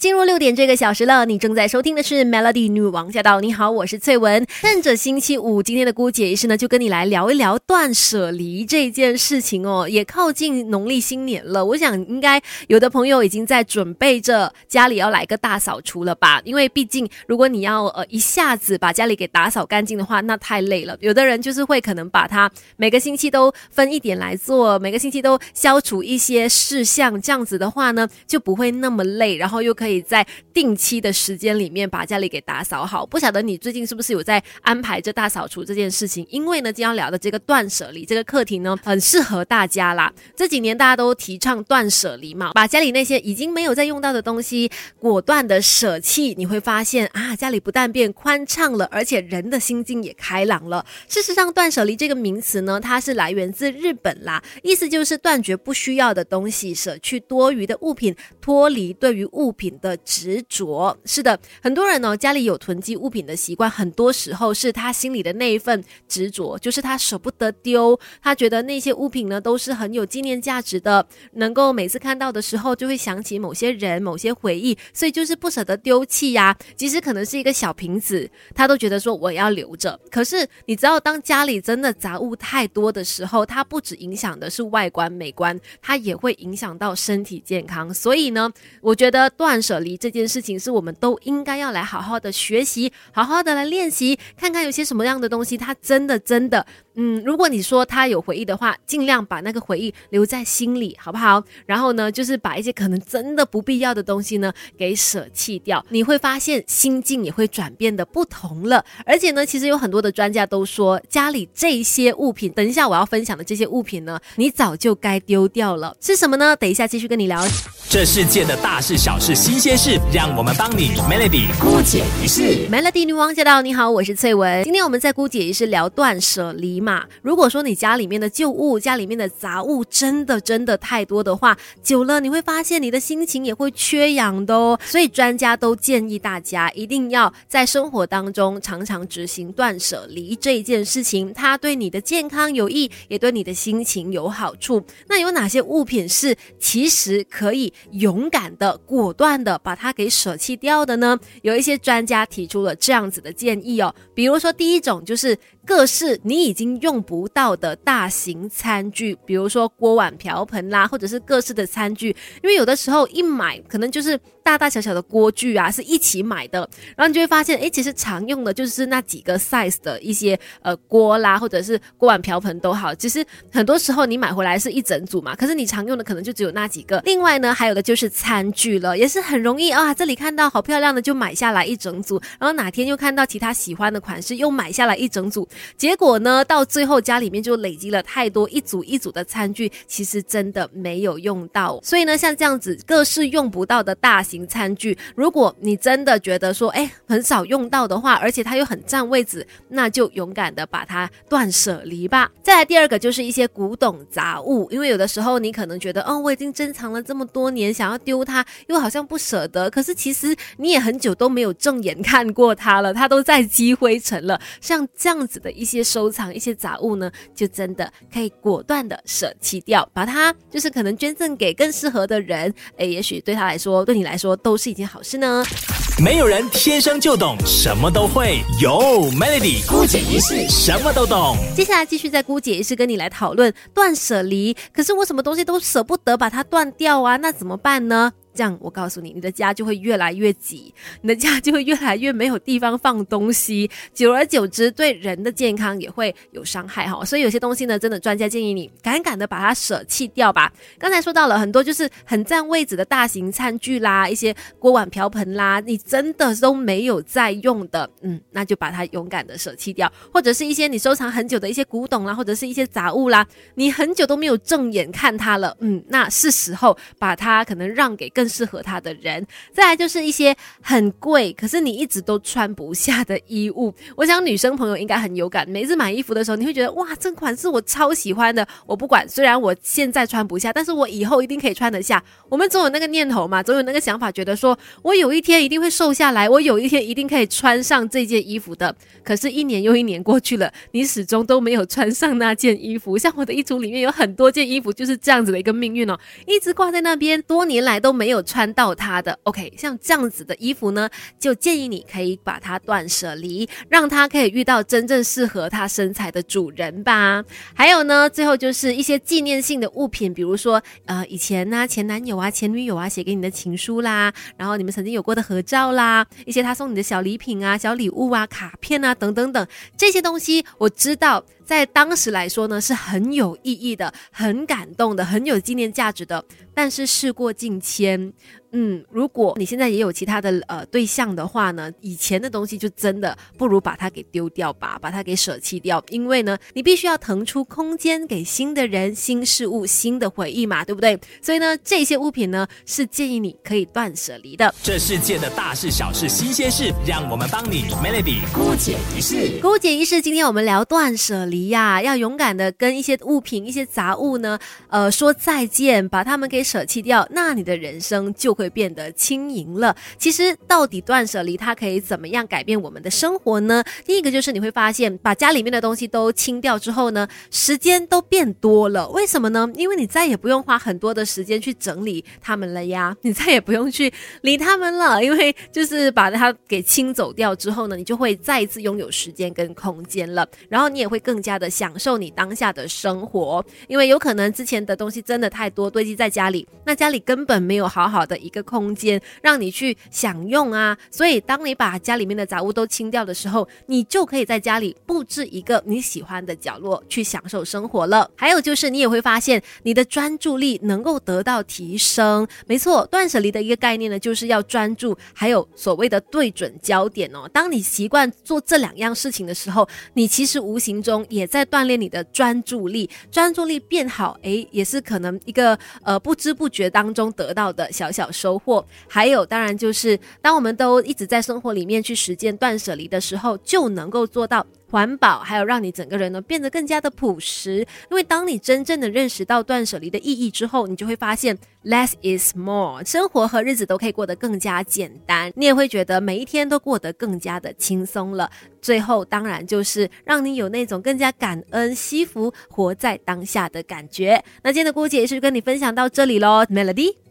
进入六点这个小时了，你正在收听的是 Melody 女王驾到。你好，我是翠文。趁着星期五，今天的姑姐仪式呢，就跟你来聊一聊断舍离这件事情哦。也靠近农历新年了，我想应该有的朋友已经在准备着家里要来个大扫除了吧？因为毕竟如果你要呃一下子把家里给打扫干净的话，那太累了。有的人就是会可能把它每个星期都分一点来做，每个星期都消除一些事项，这样子的话呢，就不会那么累，然后又可以。可以在定期的时间里面把家里给打扫好。不晓得你最近是不是有在安排着大扫除这件事情？因为呢，今天要聊的这个断舍离这个课题呢，很适合大家啦。这几年大家都提倡断舍离嘛，把家里那些已经没有在用到的东西果断的舍弃，你会发现啊，家里不但变宽敞了，而且人的心境也开朗了。事实上，断舍离这个名词呢，它是来源自日本啦，意思就是断绝不需要的东西，舍去多余的物品，脱离对于物品。的执着是的，很多人呢家里有囤积物品的习惯，很多时候是他心里的那一份执着，就是他舍不得丢，他觉得那些物品呢都是很有纪念价值的，能够每次看到的时候就会想起某些人、某些回忆，所以就是不舍得丢弃呀。即使可能是一个小瓶子，他都觉得说我要留着。可是你知道，当家里真的杂物太多的时候，它不止影响的是外观美观，它也会影响到身体健康。所以呢，我觉得断。舍离这件事情是我们都应该要来好好的学习，好好的来练习，看看有些什么样的东西，它真的真的，嗯，如果你说他有回忆的话，尽量把那个回忆留在心里，好不好？然后呢，就是把一些可能真的不必要的东西呢给舍弃掉，你会发现心境也会转变的不同了。而且呢，其实有很多的专家都说，家里这些物品，等一下我要分享的这些物品呢，你早就该丢掉了。是什么呢？等一下继续跟你聊。这世界的大事小事新鲜事，让我们帮你 Melody 姑姐一事。Melody 女王驾到，你好，我是翠文。今天我们在姑姐一世聊断舍离嘛。如果说你家里面的旧物、家里面的杂物真的真的太多的话，久了你会发现你的心情也会缺氧的哦。所以专家都建议大家一定要在生活当中常常执行断舍离这一件事情，它对你的健康有益，也对你的心情有好处。那有哪些物品是其实可以？勇敢的、果断的把它给舍弃掉的呢？有一些专家提出了这样子的建议哦，比如说第一种就是各式你已经用不到的大型餐具，比如说锅碗瓢盆啦，或者是各式的餐具，因为有的时候一买可能就是。大大小小的锅具啊，是一起买的，然后你就会发现，哎，其实常用的就是那几个 size 的一些呃锅啦，或者是锅碗瓢盆都好。其实很多时候你买回来是一整组嘛，可是你常用的可能就只有那几个。另外呢，还有的就是餐具了，也是很容易啊，这里看到好漂亮的就买下来一整组，然后哪天又看到其他喜欢的款式又买下来一整组，结果呢，到到最后家里面就累积了太多一组一组的餐具，其实真的没有用到。所以呢，像这样子各式用不到的大。型餐具，如果你真的觉得说，哎，很少用到的话，而且它又很占位置，那就勇敢的把它断舍离吧。再来第二个就是一些古董杂物，因为有的时候你可能觉得，哦，我已经珍藏了这么多年，想要丢它，又好像不舍得，可是其实你也很久都没有正眼看过它了，它都在积灰尘了。像这样子的一些收藏一些杂物呢，就真的可以果断的舍弃掉，把它就是可能捐赠给更适合的人，诶，也许对他来说，对你来。说都是一件好事呢。没有人天生就懂什么都会，有 Melody 姑姐一世什么都懂。接下来继续在姑姐一世跟你来讨论断舍离。可是我什么东西都舍不得把它断掉啊，那怎么办呢？这样，我告诉你，你的家就会越来越挤，你的家就会越来越没有地方放东西，久而久之，对人的健康也会有伤害哈。所以有些东西呢，真的专家建议你赶赶的把它舍弃掉吧。刚才说到了很多，就是很占位置的大型餐具啦，一些锅碗瓢盆啦，你真的都没有在用的，嗯，那就把它勇敢的舍弃掉。或者是一些你收藏很久的一些古董啦，或者是一些杂物啦，你很久都没有正眼看它了，嗯，那是时候把它可能让给更。适合他的人，再来就是一些很贵，可是你一直都穿不下的衣物。我想女生朋友应该很有感，每次买衣服的时候，你会觉得哇，这款是我超喜欢的。我不管，虽然我现在穿不下，但是我以后一定可以穿得下。我们总有那个念头嘛，总有那个想法，觉得说我有一天一定会瘦下来，我有一天一定可以穿上这件衣服的。可是，一年又一年过去了，你始终都没有穿上那件衣服。像我的衣橱里面有很多件衣服，就是这样子的一个命运哦，一直挂在那边，多年来都没。没有穿到它的，OK，像这样子的衣服呢，就建议你可以把它断舍离，让它可以遇到真正适合它身材的主人吧。还有呢，最后就是一些纪念性的物品，比如说呃以前呢前男友啊、前女友啊写给你的情书啦，然后你们曾经有过的合照啦，一些他送你的小礼品啊、小礼物啊、卡片啊等等等这些东西，我知道。在当时来说呢，是很有意义的、很感动的、很有纪念价值的。但是事过境迁。嗯，如果你现在也有其他的呃对象的话呢，以前的东西就真的不如把它给丢掉吧，把它给舍弃掉，因为呢，你必须要腾出空间给新的人、新事物、新的回忆嘛，对不对？所以呢，这些物品呢是建议你可以断舍离的。这世界的大事小事新鲜事，让我们帮你 Melody 姑解一世。姑解一世，今天我们聊断舍离呀，要勇敢的跟一些物品、一些杂物呢，呃，说再见，把它们给舍弃掉，那你的人生就。会变得轻盈了。其实，到底断舍离它可以怎么样改变我们的生活呢？第一个就是你会发现，把家里面的东西都清掉之后呢，时间都变多了。为什么呢？因为你再也不用花很多的时间去整理它们了呀，你再也不用去理它们了。因为就是把它给清走掉之后呢，你就会再一次拥有时间跟空间了。然后你也会更加的享受你当下的生活。因为有可能之前的东西真的太多堆积在家里，那家里根本没有好好的一。一个空间让你去享用啊，所以当你把家里面的杂物都清掉的时候，你就可以在家里布置一个你喜欢的角落去享受生活了。还有就是，你也会发现你的专注力能够得到提升。没错，断舍离的一个概念呢，就是要专注，还有所谓的对准焦点哦。当你习惯做这两样事情的时候，你其实无形中也在锻炼你的专注力，专注力变好，诶，也是可能一个呃不知不觉当中得到的小小。收获，还有当然就是，当我们都一直在生活里面去实践断舍离的时候，就能够做到环保，还有让你整个人呢变得更加的朴实。因为当你真正的认识到断舍离的意义之后，你就会发现 less is more，生活和日子都可以过得更加简单，你也会觉得每一天都过得更加的轻松了。最后当然就是让你有那种更加感恩、惜福、活在当下的感觉。那今天的姑姐也是跟你分享到这里喽，Melody。